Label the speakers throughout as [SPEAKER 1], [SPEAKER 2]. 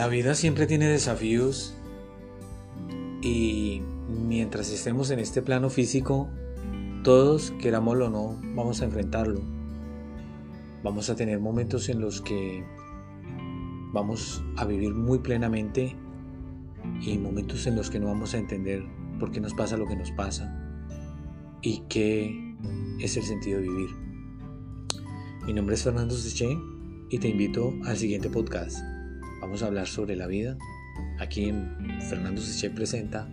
[SPEAKER 1] La vida siempre tiene desafíos y mientras estemos en este plano físico, todos, querámoslo o no, vamos a enfrentarlo. Vamos a tener momentos en los que vamos a vivir muy plenamente y momentos en los que no vamos a entender por qué nos pasa lo que nos pasa y qué es el sentido de vivir. Mi nombre es Fernando Seche y te invito al siguiente podcast. Vamos a hablar sobre la vida. Aquí en Fernando Seche presenta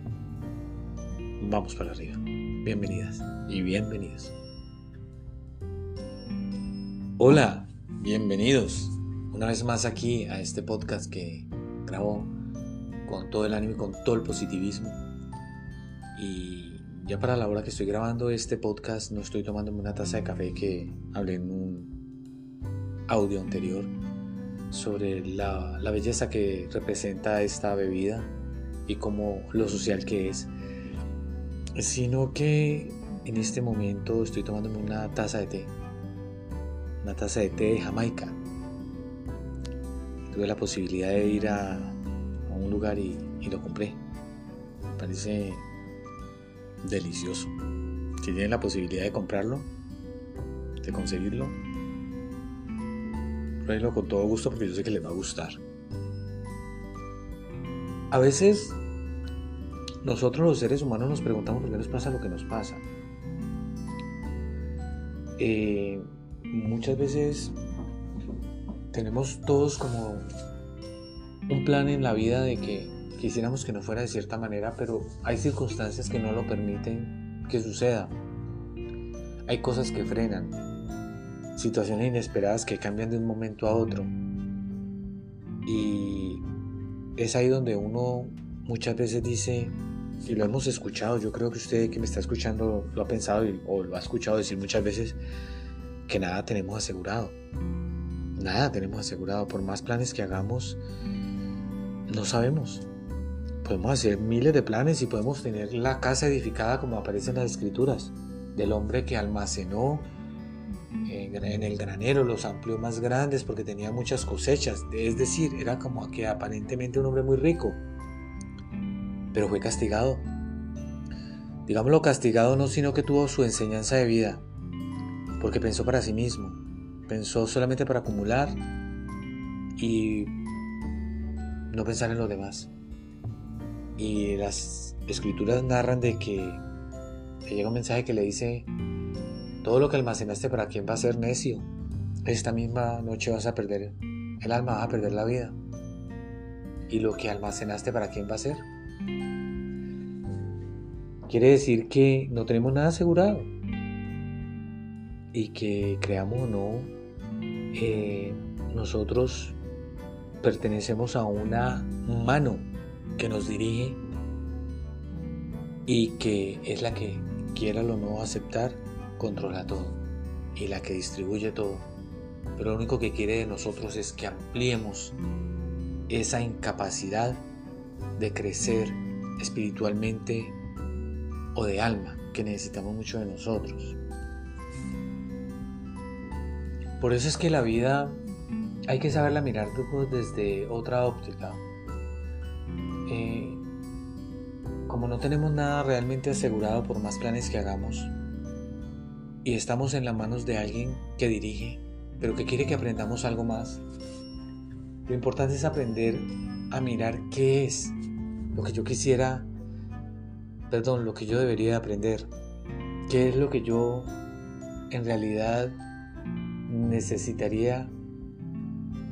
[SPEAKER 1] Vamos para arriba. Bienvenidas y bienvenidos. Hola, bienvenidos una vez más aquí a este podcast que grabo con todo el ánimo y con todo el positivismo. Y ya para la hora que estoy grabando este podcast no estoy tomándome una taza de café que hablé en un audio anterior sobre la, belleza que representa esta bebida y como lo social que es, sino que en este momento estoy tomándome una taza de té, una taza de té de Jamaica. Tuve la posibilidad de ir a, un lugar y, y, lo compré. Me parece delicioso. Si tienen la posibilidad de comprarlo, de conseguirlo, con todo gusto porque yo sé que les va a gustar. A veces nosotros los seres humanos nos preguntamos por qué nos pasa lo que nos pasa. Eh, muchas veces tenemos todos como un plan en la vida de que quisiéramos que no fuera de cierta manera, pero hay circunstancias que no lo permiten que suceda. Hay cosas que frenan situaciones inesperadas que cambian de un momento a otro. Y es ahí donde uno muchas veces dice, y lo hemos escuchado, yo creo que usted que me está escuchando lo ha pensado o lo ha escuchado decir muchas veces, que nada tenemos asegurado. Nada tenemos asegurado. Por más planes que hagamos, no sabemos. Podemos hacer miles de planes y podemos tener la casa edificada como aparece en las escrituras, del hombre que almacenó en el granero los amplió más grandes porque tenía muchas cosechas, es decir, era como que aparentemente un hombre muy rico, pero fue castigado. Digámoslo castigado no, sino que tuvo su enseñanza de vida, porque pensó para sí mismo, pensó solamente para acumular y no pensar en los demás. Y las escrituras narran de que le llega un mensaje que le dice, todo lo que almacenaste para quién va a ser necio. Esta misma noche vas a perder el alma, vas a perder la vida. ¿Y lo que almacenaste para quién va a ser? Quiere decir que no tenemos nada asegurado. Y que creamos o no, eh, nosotros pertenecemos a una mano que nos dirige y que es la que quiera o no aceptar controla todo y la que distribuye todo. Pero lo único que quiere de nosotros es que ampliemos esa incapacidad de crecer espiritualmente o de alma que necesitamos mucho de nosotros. Por eso es que la vida hay que saberla mirar desde otra óptica. Eh, como no tenemos nada realmente asegurado por más planes que hagamos, y estamos en las manos de alguien que dirige, pero que quiere que aprendamos algo más. Lo importante es aprender a mirar qué es lo que yo quisiera, perdón, lo que yo debería aprender. ¿Qué es lo que yo en realidad necesitaría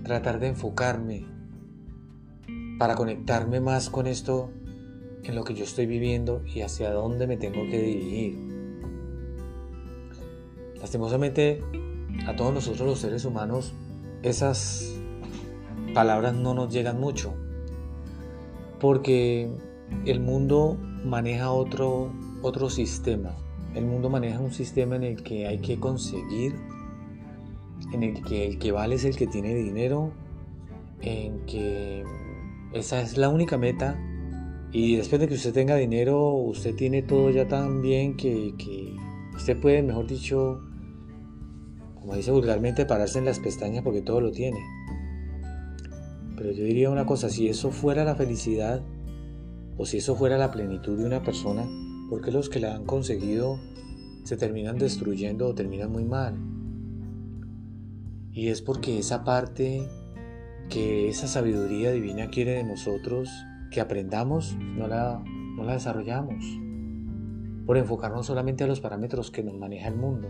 [SPEAKER 1] tratar de enfocarme para conectarme más con esto en lo que yo estoy viviendo y hacia dónde me tengo que dirigir? Lastimosamente, a todos nosotros los seres humanos, esas palabras no nos llegan mucho, porque el mundo maneja otro, otro sistema. El mundo maneja un sistema en el que hay que conseguir, en el que el que vale es el que tiene dinero, en que esa es la única meta y después de que usted tenga dinero, usted tiene todo ya tan bien que, que usted puede, mejor dicho, como dice vulgarmente, pararse en las pestañas porque todo lo tiene. Pero yo diría una cosa, si eso fuera la felicidad o si eso fuera la plenitud de una persona, ¿por qué los que la han conseguido se terminan destruyendo o terminan muy mal? Y es porque esa parte que esa sabiduría divina quiere de nosotros que aprendamos, no la, no la desarrollamos. Por enfocarnos solamente a los parámetros que nos maneja el mundo.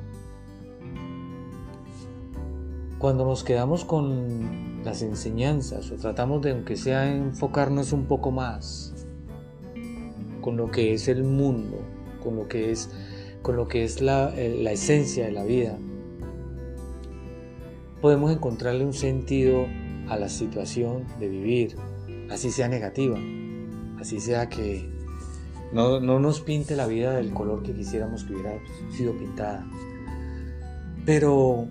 [SPEAKER 1] Cuando nos quedamos con las enseñanzas o tratamos de, aunque sea, enfocarnos un poco más con lo que es el mundo, con lo que es, con lo que es la, eh, la esencia de la vida, podemos encontrarle un sentido a la situación de vivir, así sea negativa, así sea que no, nos pinte la vida del color que quisiéramos que hubiera sido pintada. Pero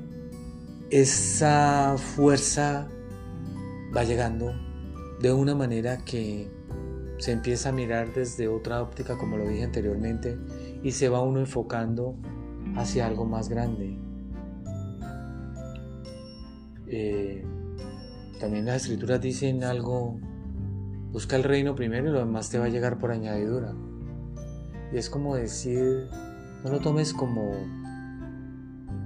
[SPEAKER 1] esa fuerza va llegando de una manera que se empieza a mirar desde otra óptica, como lo dije anteriormente, y se va uno enfocando hacia algo más grande. Eh, también las escrituras dicen algo, busca el reino primero y lo demás te va a llegar por añadidura. Y es como decir, no lo tomes como,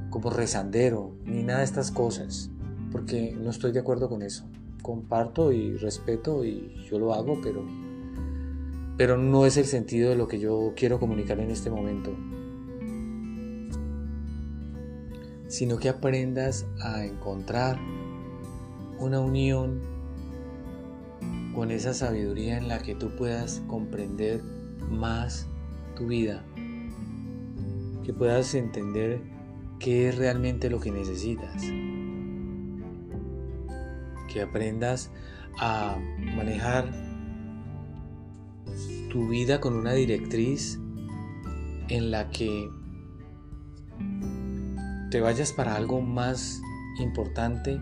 [SPEAKER 1] como rezandero, ni nada de estas cosas, porque no estoy de acuerdo con eso. Comparto y respeto y yo lo hago, pero, pero no es el sentido de lo que yo quiero comunicar en este momento. Sino que aprendas a encontrar una unión con esa sabiduría en la que tú puedas comprender más tu vida, que puedas entender qué es realmente lo que necesitas, que aprendas a manejar tu vida con una directriz en la que te vayas para algo más importante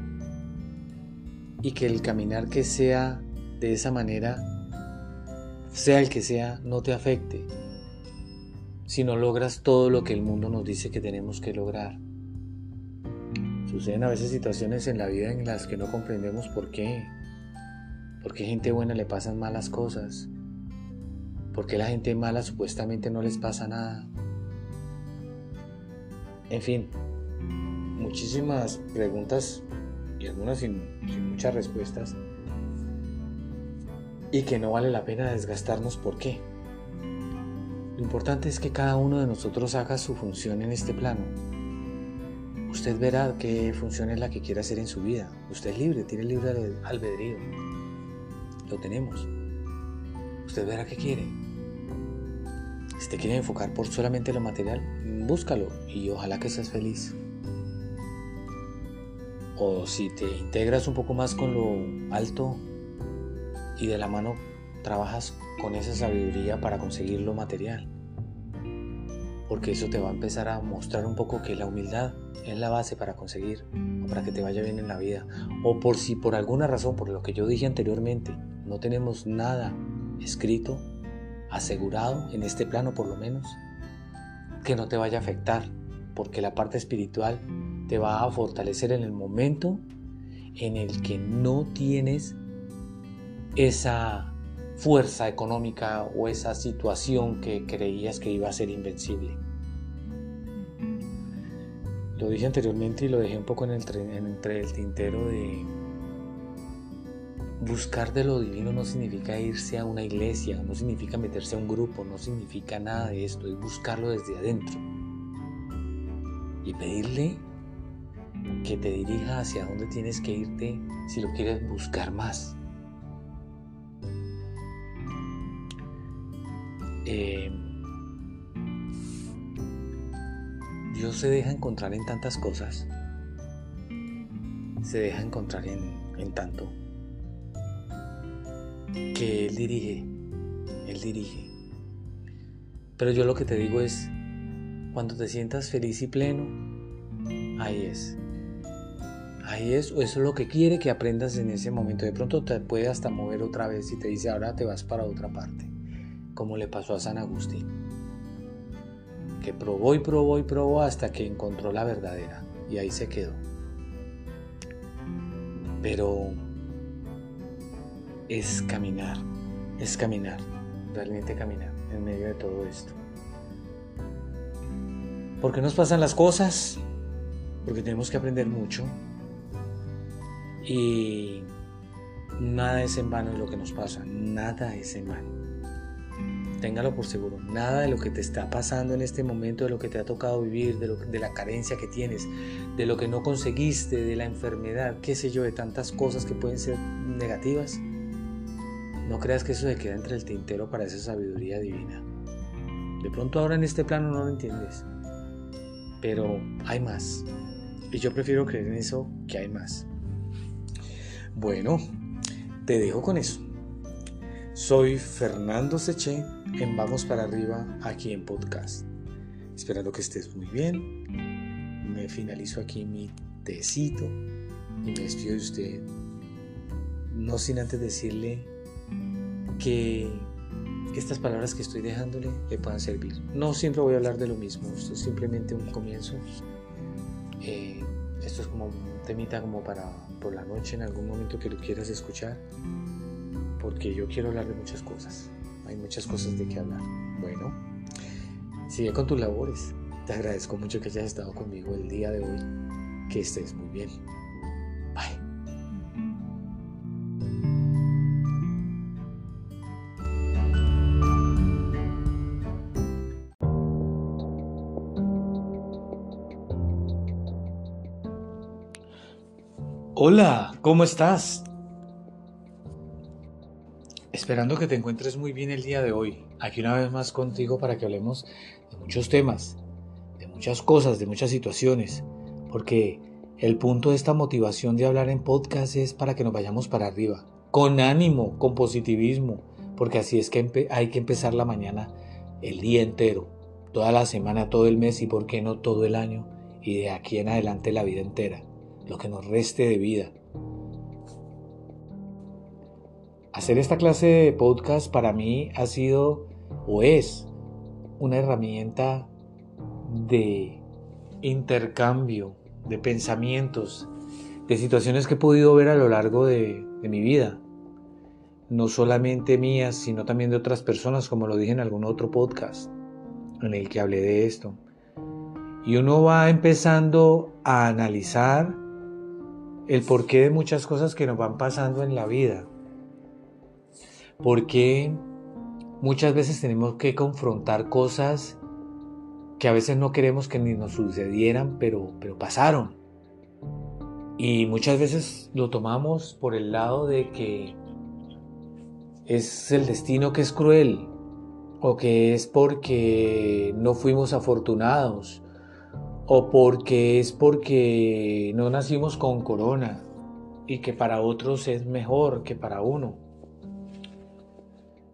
[SPEAKER 1] y que el caminar que sea de esa manera, sea el que sea, no te afecte, si no logras todo lo que el mundo nos dice que tenemos que lograr. Suceden a veces situaciones en la vida en las que no comprendemos por qué. ¿Por qué gente buena le pasan malas cosas? ¿Por qué la gente mala supuestamente no les pasa nada? En fin, muchísimas preguntas y algunas sin, muchas respuestas y que no vale la pena desgastarnos por qué. Lo importante es que cada uno de nosotros haga su función en este plano. Usted verá qué función es la que quiere hacer en su vida. Usted es libre, tiene libre albedrío. Lo tenemos. Usted verá qué quiere. Si te quiere enfocar por solamente lo material, búscalo y ojalá que seas feliz o si te integras un poco más con lo alto y de la mano trabajas con esa sabiduría para conseguir lo material. Porque eso te va a empezar a mostrar un poco que la humildad es la base para conseguir o para que te vaya bien en la vida. O por si por alguna razón, por lo que yo dije anteriormente, no tenemos nada escrito, asegurado en este plano por lo menos, que no te vaya a afectar. Porque la parte espiritual te va a fortalecer en el momento en el que no tienes esa fuerza económica o esa situación que creías que iba a ser invencible. Lo dije anteriormente y lo dejé un poco en el, entre el tintero de buscar de lo divino no significa irse a una iglesia, no significa meterse a un grupo, no significa nada de esto, es buscarlo desde adentro y pedirle que te dirija hacia dónde tienes que irte si lo quieres buscar más. Eh, Dios se deja encontrar en tantas cosas, se deja encontrar en, en tanto, que Él dirige, Él dirige. Pero yo lo que te digo es, cuando te sientas feliz y pleno, ahí es. Ahí es, eso es lo que quiere que aprendas en ese momento. De pronto te puede hasta mover otra vez y te dice, ahora te vas para otra parte. Como le pasó a San Agustín. Que probó y probó y probó hasta que encontró la verdadera. Y ahí se quedó. Pero es caminar, es caminar, realmente caminar en medio de todo esto. ¿Por qué nos pasan las cosas? Porque tenemos que aprender mucho. Y nada es en vano lo que nos pasa, nada es en vano. Téngalo por seguro, nada de lo que te está pasando en este momento, de lo que te ha tocado vivir, de, de la carencia que tienes, de lo que no conseguiste, de la enfermedad, qué sé yo, de tantas cosas que pueden ser negativas, no creas que eso se queda entre el tintero para esa sabiduría divina. De pronto ahora en este plano no lo entiendes, pero hay más. Y yo prefiero creer en eso que hay más. Bueno, te dejo con eso. Soy Fernando Seche en Vamos para Arriba aquí en podcast. Esperando que estés muy bien. Me finalizo aquí mi tecito y me despido de usted. No sin antes decirle que estas palabras que estoy dejándole le puedan servir. No siempre voy a hablar de lo mismo, esto es simplemente un comienzo. Eh, esto es como un temita como para por la noche en algún momento que lo quieras escuchar, porque yo quiero hablar de muchas cosas. Hay muchas cosas de qué hablar. Bueno, sigue con tus labores. Te agradezco mucho que hayas estado conmigo el día de hoy. Que estés muy bien. Hola, ¿cómo estás? Esperando que te encuentres muy bien el día de hoy, aquí una vez más contigo para que hablemos de muchos temas, de muchas cosas, de muchas situaciones, porque el punto de esta motivación de hablar en podcast es para que nos vayamos para arriba, con ánimo, con positivismo, porque así es que hay que empezar la mañana el día entero, toda la semana, todo el mes y por qué no todo el año y de aquí en adelante la vida entera lo que nos reste de vida. Hacer esta clase de podcast para mí ha sido o es una herramienta de intercambio de pensamientos, de situaciones que he podido ver a lo largo de, mi vida. No solamente mías, sino también de otras personas, como lo dije en algún otro podcast en el que hablé de esto. Y uno va empezando a analizar el porqué de muchas cosas que nos van pasando en la vida. Porque muchas veces tenemos que confrontar cosas que a veces no queremos que ni nos sucedieran, pero, pero pasaron. Y muchas veces lo tomamos por el lado de que es el destino que es cruel, o que es porque no fuimos afortunados, o porque es porque no nacimos con corona y que para otros es mejor que para uno.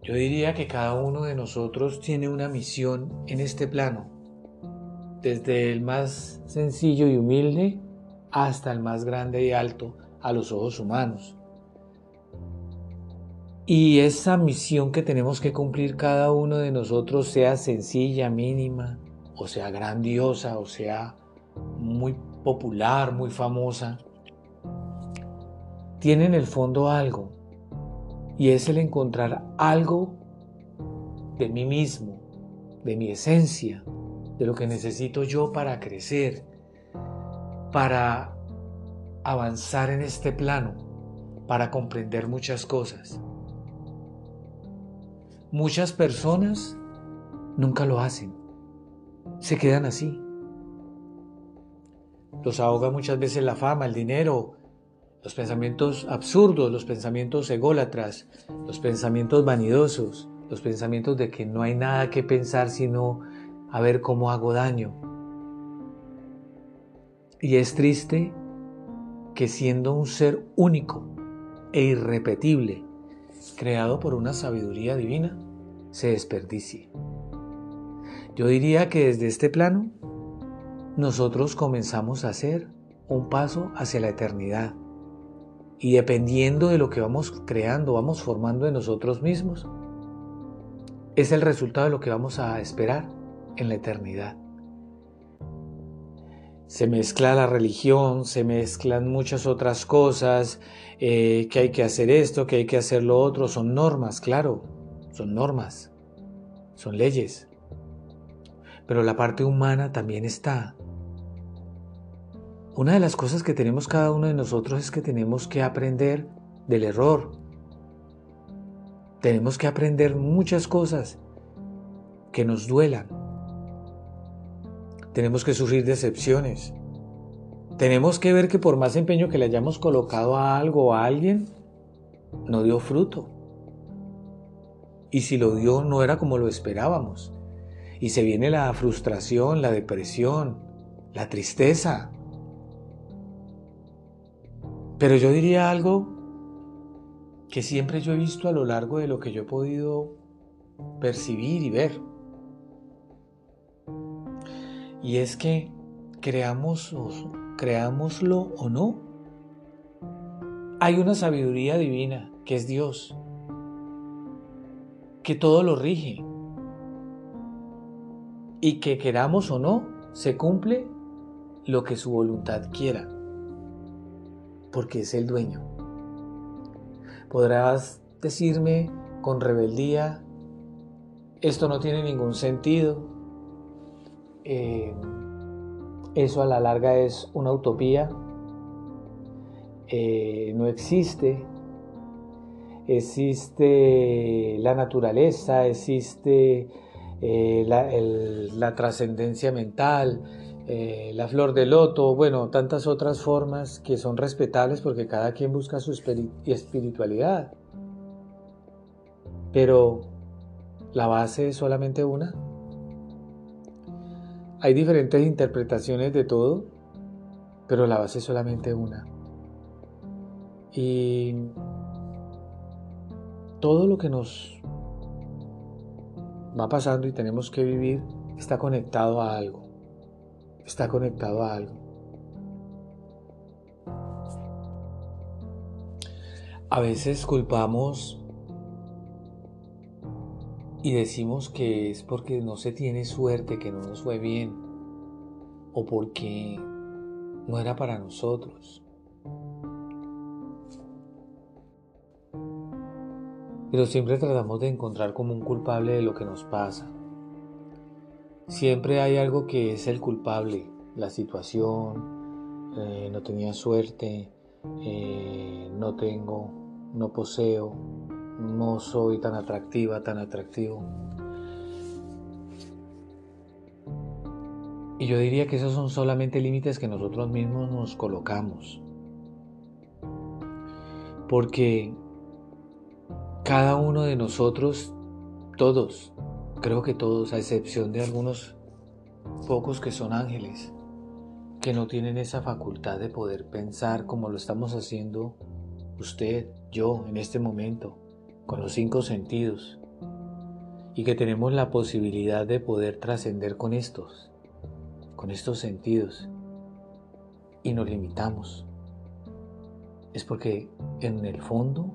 [SPEAKER 1] Yo diría que cada uno de nosotros tiene una misión en este plano, desde el más sencillo y humilde hasta el más grande y alto a los ojos humanos. Y esa misión que tenemos que cumplir cada uno de nosotros, sea sencilla, mínima, o sea grandiosa, o sea muy popular, muy famosa, tiene en el fondo algo, y es el encontrar algo de mí mismo, de mi esencia, de lo que necesito yo para crecer, para avanzar en este plano, para comprender muchas cosas. Muchas personas nunca lo hacen se quedan así. Los ahoga muchas veces la fama, el dinero, los pensamientos absurdos, los pensamientos ególatras, los pensamientos vanidosos, los pensamientos de que no hay nada que pensar sino a ver cómo hago daño. Y es triste que siendo un ser único e irrepetible, creado por una sabiduría divina, se desperdicie. Yo diría que desde este plano nosotros comenzamos a hacer un paso hacia la eternidad. Y dependiendo de lo que vamos creando, vamos formando en nosotros mismos, es el resultado de lo que vamos a esperar en la eternidad. se mezcla la religión, se mezclan muchas otras cosas, eh, que hay que hacer esto, que hay que hacer lo otro, son normas, claro, son normas, son leyes. Pero la parte humana también está. Una de las cosas que tenemos cada uno de nosotros es que tenemos que aprender del error. Tenemos que aprender muchas cosas que nos duelan. Tenemos que sufrir decepciones. Tenemos que ver que por más empeño que le hayamos colocado a algo o a alguien, no dio fruto. Y si lo dio, no era como lo esperábamos. Y se viene la frustración, la depresión, la tristeza. Pero yo diría algo que siempre yo he visto a lo largo de lo que yo he podido percibir y ver. Y es que creamos, creámoslo o no, hay una sabiduría divina que es Dios, que todo lo rige y que queramos o no, se cumple lo que su voluntad quiera, porque es el dueño. Podrás decirme con rebeldía, esto no tiene ningún sentido, eh, eso a la larga es una utopía, eh, no existe, existe la naturaleza, existe eh, la, trascendencia mental, la flor de loto, bueno, tantas otras formas que son respetables porque cada quien busca su espiritualidad. Pero la base es solamente una. Hay diferentes interpretaciones de todo, pero la base es solamente una. Y todo lo que nos va pasando y tenemos que vivir está conectado a algo. Está conectado a algo. A veces culpamos y decimos que es porque no se tiene suerte, que no nos fue bien, o porque no era para nosotros. Pero siempre tratamos de encontrar como un culpable de lo que nos pasa. Siempre hay algo que es el culpable, la situación, eh, no tenía suerte, eh, no tengo, no poseo, no soy tan atractiva, tan atractivo. Y yo diría que esos son solamente límites que nosotros mismos nos colocamos. Porque cada uno de nosotros, todos, creo que todos, a excepción de algunos pocos que son ángeles, que no tienen esa facultad de poder pensar como lo estamos haciendo usted, yo, en este momento, con los cinco sentidos y que tenemos la posibilidad de poder trascender con estos, con estos sentidos y nos limitamos. Es porque en el fondo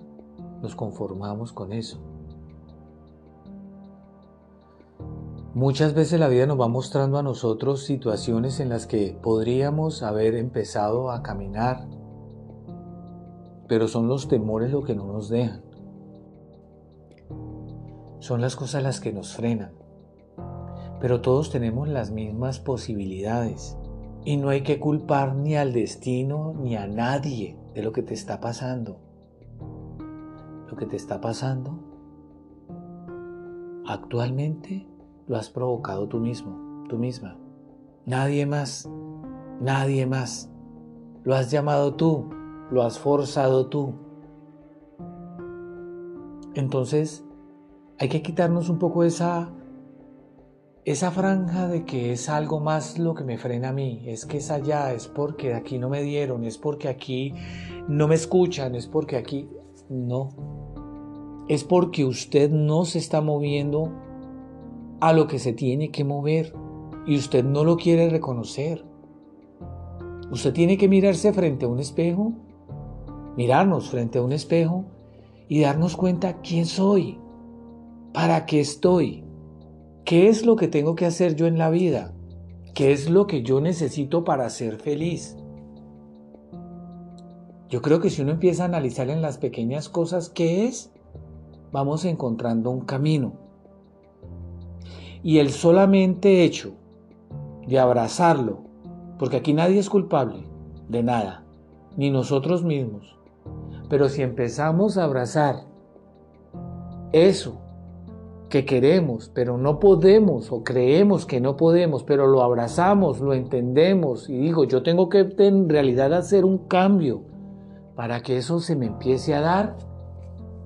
[SPEAKER 1] nos conformamos con eso. Muchas veces la vida nos va mostrando a nosotros situaciones en las que podríamos haber empezado a caminar, pero son los temores lo que no nos dejan son las cosas las que nos frenan. Pero todos tenemos las mismas posibilidades y no hay que culpar ni al destino ni a nadie de lo que te está pasando. Lo que te está pasando actualmente lo has provocado tú mismo, tú misma. Nadie más, nadie más. Lo has llamado tú, lo has forzado tú. Entonces, hay que quitarnos un poco esa, esa franja de que es algo más lo que me frena a mí, es que es allá, es porque aquí no me dieron, es porque aquí no me escuchan, es porque aquí no. Es porque usted no se está moviendo a lo que se tiene que mover y usted no lo quiere reconocer. Usted tiene que mirarse frente a un espejo, mirarnos frente a un espejo y darnos cuenta quién soy, ¿Para qué estoy? ¿Qué es lo que tengo que hacer yo en la vida? ¿Qué es lo que yo necesito para ser feliz? Yo creo que si uno empieza a analizar en las pequeñas cosas qué es, vamos encontrando un camino. Y el solamente hecho de abrazarlo, porque aquí nadie es culpable de nada, ni nosotros mismos, pero si empezamos a abrazar eso que queremos, pero no podemos o creemos que no podemos, pero lo abrazamos, lo entendemos y digo, yo tengo que en realidad hacer un cambio para que eso se me empiece a dar.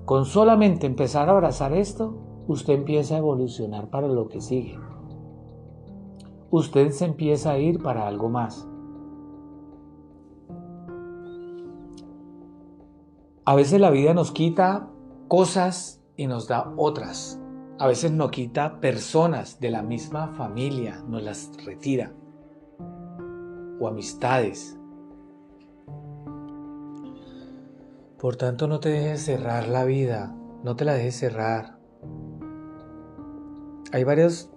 [SPEAKER 1] Con solamente empezar a abrazar esto, usted empieza a evolucionar para lo que sigue. Usted se empieza a ir para algo más. A veces la vida nos quita cosas y nos da otras. A veces nos quita personas de la misma familia, nos las retira. O amistades. Por tanto, no te dejes cerrar la vida, no te la dejes cerrar. Hay varias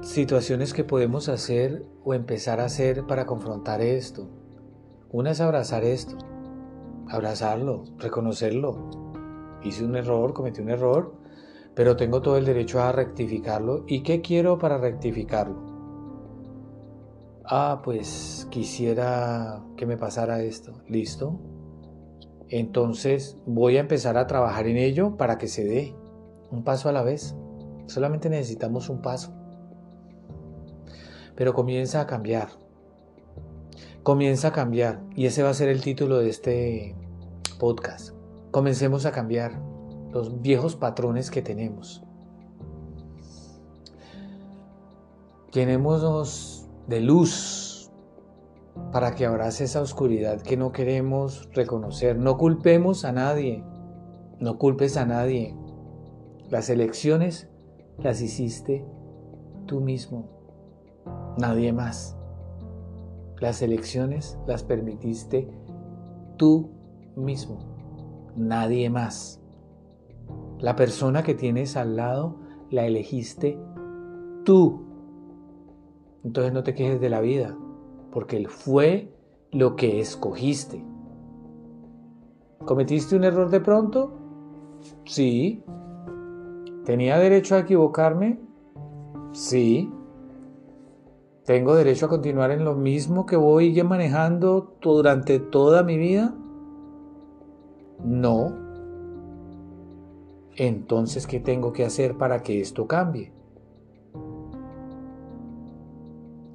[SPEAKER 1] situaciones que podemos hacer o empezar a hacer para confrontar esto. Una es abrazar esto, abrazarlo, reconocerlo. Hice un error, cometí un error, pero tengo todo el derecho a rectificarlo. ¿Y qué quiero para rectificarlo? Ah, pues quisiera que me pasara esto. ¿Listo? Entonces voy a empezar a trabajar en ello para que se dé un paso a la vez. Solamente necesitamos un paso. Pero comienza a cambiar. Comienza a cambiar. Y ese va a ser el título de este podcast. Comencemos a cambiar los viejos patrones que tenemos. Llenémonos de luz para que abrace esa oscuridad que no queremos reconocer. No culpemos a nadie. No culpes a nadie. Las elecciones las hiciste tú mismo, nadie más. Las elecciones las permitiste tú mismo, nadie más. La persona que tienes al lado la elegiste tú. Entonces no te quejes de la vida, porque él fue lo que escogiste. ¿Cometiste un error de pronto? Sí. ¿Tenía derecho a equivocarme? Sí. ¿Tengo derecho a continuar en lo mismo que voy manejando durante toda mi vida? No. Entonces, ¿qué tengo que hacer para que esto cambie?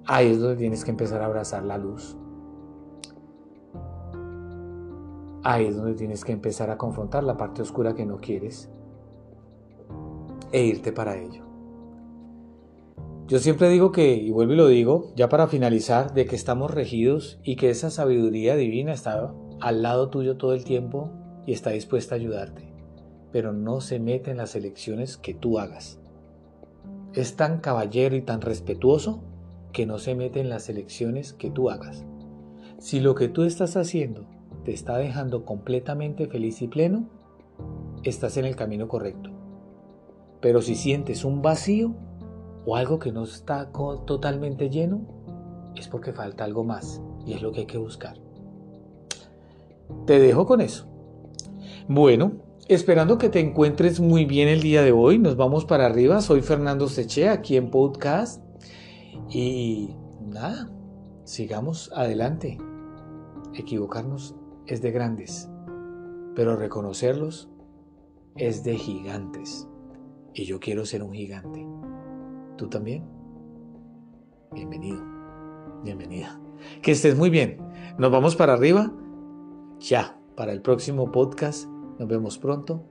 [SPEAKER 1] Ahí es donde tienes que empezar a abrazar la luz. Ahí es donde tienes que empezar a confrontar la parte oscura que no quieres e irte para ello. Yo siempre digo que, y vuelvo y lo digo, ya para finalizar, de que estamos regidos y que esa sabiduría divina está al lado tuyo todo el tiempo y está dispuesta a ayudarte, pero no se mete en las elecciones que tú hagas. Es tan caballero y tan respetuoso que no se mete en las elecciones que tú hagas. Si lo que tú estás haciendo te está dejando completamente feliz y pleno, estás en el camino correcto. Pero si sientes un vacío o algo que no está totalmente lleno, es porque falta algo más y es lo que hay que buscar. Te dejo con eso. Bueno, esperando que te encuentres muy bien el día de hoy, nos vamos para arriba. Soy Fernando Seche aquí en Podcast y nada, sigamos adelante. Equivocarnos es de grandes, pero reconocerlos es de gigantes y yo quiero ser un gigante. ¿Tú también? Bienvenido, bienvenida. Que estés muy bien. Nos vamos para arriba. Ya, para el próximo podcast. Nos vemos pronto.